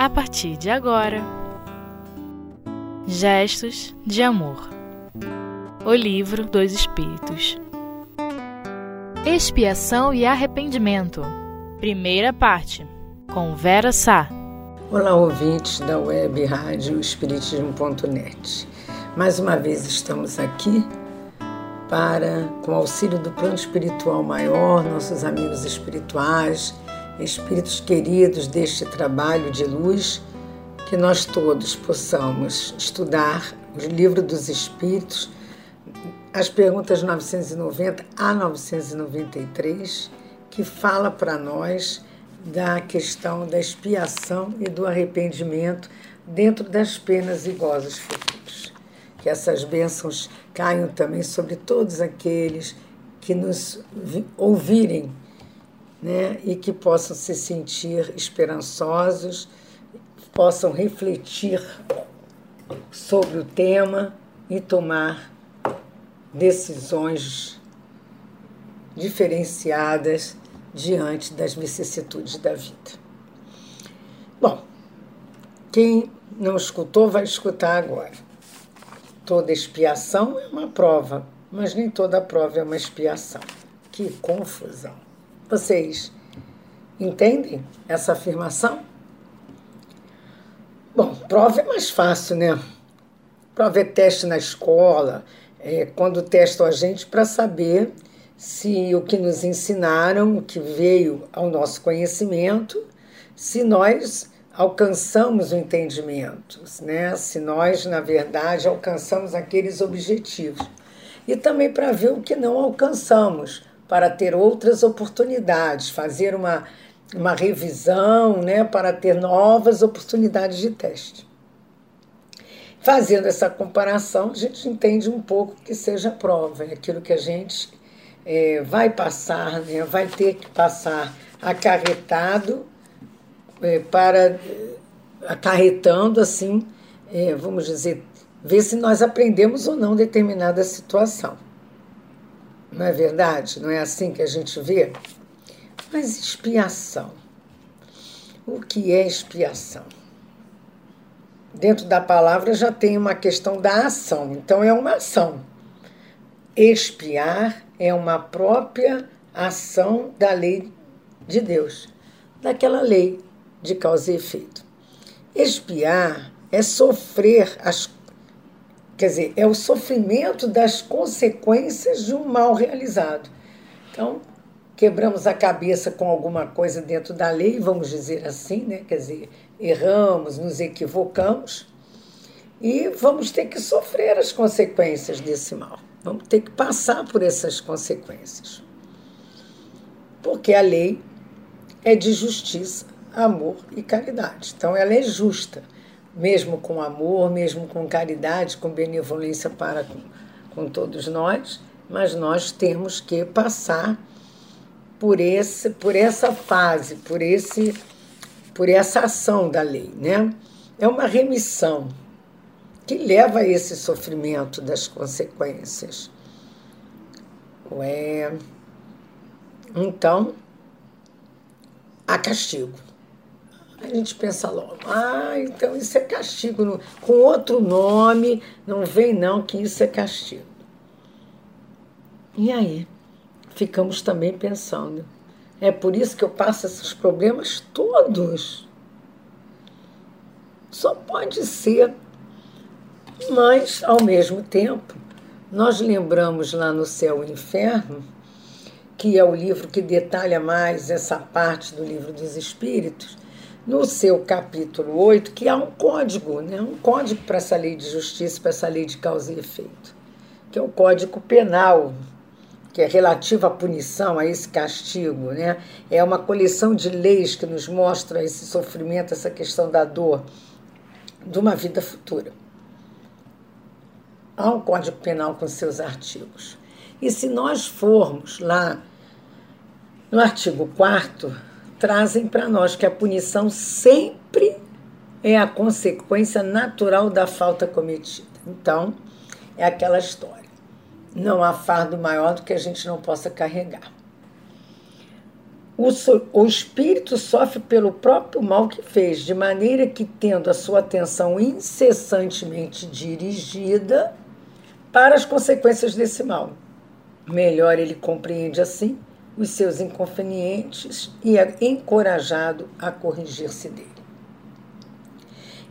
a partir de agora. Gestos de Amor O Livro dos Espíritos Expiação e Arrependimento Primeira parte Com Vera Sá Olá, ouvintes da web rádio Espiritismo.net. Mais uma vez estamos aqui para, com auxílio do plano espiritual maior, nossos amigos espirituais, espíritos queridos deste trabalho de luz, que nós todos possamos estudar o livro dos Espíritos, as perguntas 990 a 993, que fala para nós da questão da expiação e do arrependimento dentro das penas e gozos futuros. Que essas bênçãos caiam também sobre todos aqueles que nos ouvirem né, e que possam se sentir esperançosos, possam refletir sobre o tema e tomar decisões diferenciadas diante das vicissitudes da vida. Bom, quem não escutou vai escutar agora. Toda expiação é uma prova, mas nem toda prova é uma expiação. Que confusão! Vocês entendem essa afirmação? Bom, prova é mais fácil, né? Prova é teste na escola, é, quando testam a gente para saber se o que nos ensinaram, o que veio ao nosso conhecimento, se nós alcançamos o entendimento, né? se nós, na verdade, alcançamos aqueles objetivos. E também para ver o que não alcançamos, para ter outras oportunidades, fazer uma, uma revisão né, para ter novas oportunidades de teste. Fazendo essa comparação, a gente entende um pouco que seja prova, é aquilo que a gente é, vai passar, né, vai ter que passar acarretado é, para acarretando assim, é, vamos dizer, ver se nós aprendemos ou não determinada situação. Não é verdade? Não é assim que a gente vê? Mas expiação. O que é expiação? Dentro da palavra já tem uma questão da ação, então é uma ação. Expiar é uma própria ação da lei de Deus, daquela lei de causa e efeito. Expiar é sofrer as Quer dizer, é o sofrimento das consequências de um mal realizado. Então, quebramos a cabeça com alguma coisa dentro da lei, vamos dizer assim, né? Quer dizer, erramos, nos equivocamos e vamos ter que sofrer as consequências desse mal. Vamos ter que passar por essas consequências. Porque a lei é de justiça, amor e caridade. Então, ela é justa mesmo com amor, mesmo com caridade, com benevolência para com, com todos nós, mas nós temos que passar por esse por essa fase, por esse por essa ação da lei, né? É uma remissão que leva a esse sofrimento das consequências. Ué, então, há castigo. A gente pensa logo, ah, então isso é castigo. Com outro nome, não vem não que isso é castigo. E aí? Ficamos também pensando. É por isso que eu passo esses problemas todos. Só pode ser. Mas, ao mesmo tempo, nós lembramos lá no Céu e Inferno, que é o livro que detalha mais essa parte do livro dos Espíritos, no seu capítulo 8, que há um código, né? um código para essa lei de justiça, para essa lei de causa e efeito, que é o Código Penal, que é relativo à punição, a esse castigo. Né? É uma coleção de leis que nos mostra esse sofrimento, essa questão da dor de uma vida futura. Há um Código Penal com seus artigos. E se nós formos lá no artigo 4 trazem para nós que a punição sempre é a consequência natural da falta cometida. Então, é aquela história. Não há fardo maior do que a gente não possa carregar. o, o espírito sofre pelo próprio mal que fez, de maneira que, tendo a sua atenção incessantemente dirigida para as consequências desse mal, melhor ele compreende assim os seus inconvenientes e é encorajado a corrigir-se dele.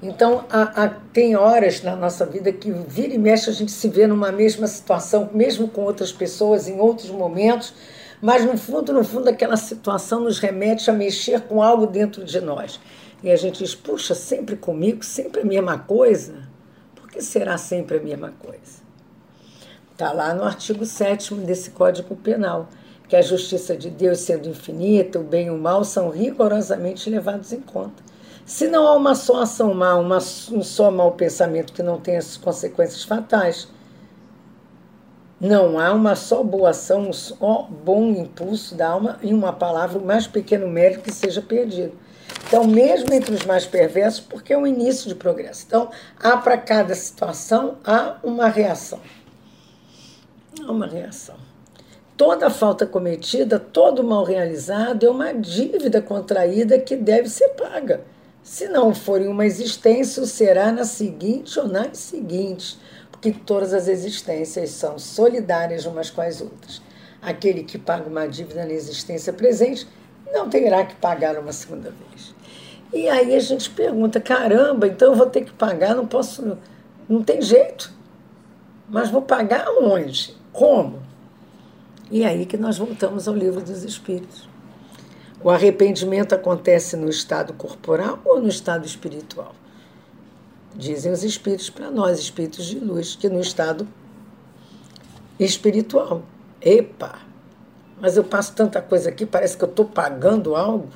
Então, há, há, tem horas na nossa vida que vira e mexe a gente se vê numa mesma situação, mesmo com outras pessoas, em outros momentos, mas no fundo, no fundo, aquela situação nos remete a mexer com algo dentro de nós. E a gente diz, puxa, sempre comigo, sempre a mesma coisa? Por que será sempre a mesma coisa? Está lá no artigo 7 desse Código Penal, que a justiça de Deus, sendo infinita, o bem e o mal são rigorosamente levados em conta. Se não há uma só ação má, uma, um só mau pensamento que não tenha as consequências fatais, não há uma só boa ação, um só bom impulso da alma em uma palavra, o mais pequeno mérito que seja perdido. Então, mesmo entre os mais perversos, porque é um início de progresso. Então, há para cada situação há uma reação. Há uma reação. Toda falta cometida, todo mal realizado é uma dívida contraída que deve ser paga. Se não for em uma existência, será na seguinte ou nas seguintes que todas as existências são solidárias umas com as outras. Aquele que paga uma dívida na existência presente não terá que pagar uma segunda vez. E aí a gente pergunta: caramba, então eu vou ter que pagar, não posso, não tem jeito. Mas vou pagar onde? Como? E aí que nós voltamos ao livro dos Espíritos. O arrependimento acontece no estado corporal ou no estado espiritual? Dizem os espíritos para nós, espíritos de luz, que no estado espiritual. Epa! Mas eu passo tanta coisa aqui, parece que eu estou pagando algo.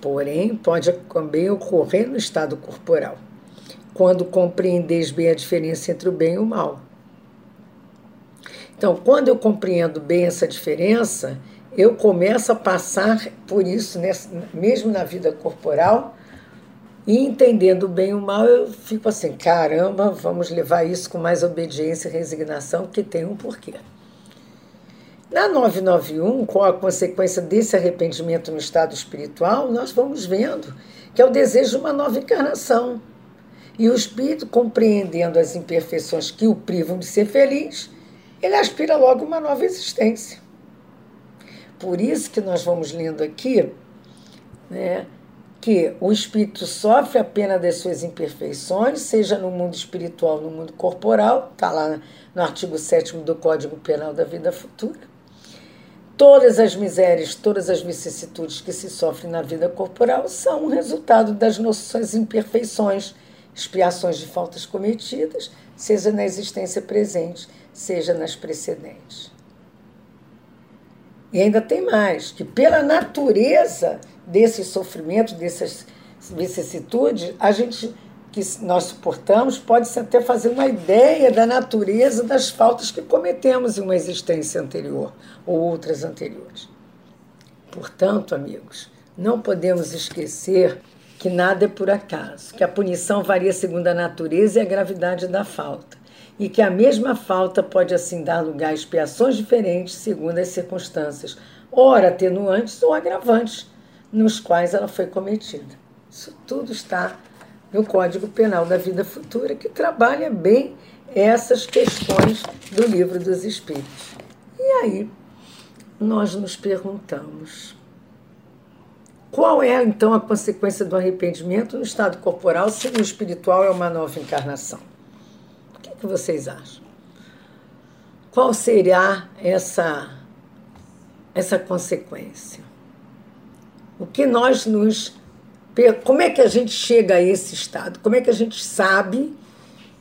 Porém, pode também ocorrer no estado corporal, quando compreendeis bem a diferença entre o bem e o mal. Então, quando eu compreendo bem essa diferença, eu começo a passar por isso, mesmo na vida corporal, e entendendo bem o mal, eu fico assim: caramba, vamos levar isso com mais obediência e resignação, que tem um porquê. Na 991, com a consequência desse arrependimento no estado espiritual, nós vamos vendo que é o desejo de uma nova encarnação. E o espírito, compreendendo as imperfeições que o privam de ser feliz, ele aspira logo uma nova existência. Por isso que nós vamos lendo aqui, né, que o espírito sofre a pena das suas imperfeições, seja no mundo espiritual, no mundo corporal, está lá no artigo 7 do Código Penal da Vida Futura. Todas as misérias, todas as vicissitudes que se sofrem na vida corporal são resultado das nossas imperfeições, expiações de faltas cometidas, seja na existência presente, seja nas precedentes. E ainda tem mais, que pela natureza desses sofrimentos, dessas vicissitudes, a gente que nós suportamos pode-se até fazer uma ideia da natureza das faltas que cometemos em uma existência anterior ou outras anteriores. Portanto, amigos, não podemos esquecer que nada é por acaso, que a punição varia segundo a natureza e a gravidade da falta, e que a mesma falta pode assim dar lugar a expiações diferentes segundo as circunstâncias, ora atenuantes ou agravantes nos quais ela foi cometida. Isso tudo está no Código Penal da Vida Futura, que trabalha bem essas questões do Livro dos Espíritos. E aí nós nos perguntamos: qual é então a consequência do arrependimento no estado corporal se no espiritual é uma nova encarnação? O que, é que vocês acham? Qual será essa, essa consequência? O que nós nos. Como é que a gente chega a esse estado? Como é que a gente sabe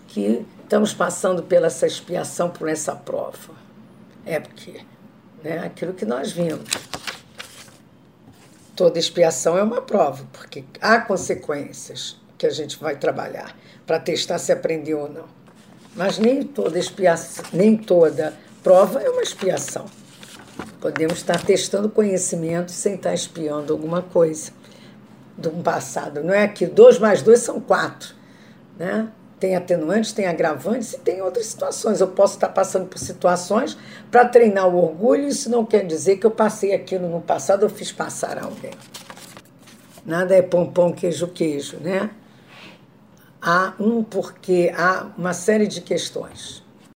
que estamos passando pela essa expiação, por essa prova? É porque né, aquilo que nós vimos. Toda expiação é uma prova, porque há consequências que a gente vai trabalhar para testar se aprendeu ou não. Mas nem toda expiação, nem toda prova é uma expiação. Podemos estar testando conhecimento sem estar espiando alguma coisa do passado. Não é que dois mais dois são quatro, né? Tem atenuantes, tem agravantes e tem outras situações. Eu posso estar passando por situações para treinar o orgulho, isso não quer dizer que eu passei aquilo no passado, eu fiz passar alguém. Nada é pão, queijo, queijo, né? Há um porquê, há uma série de questões.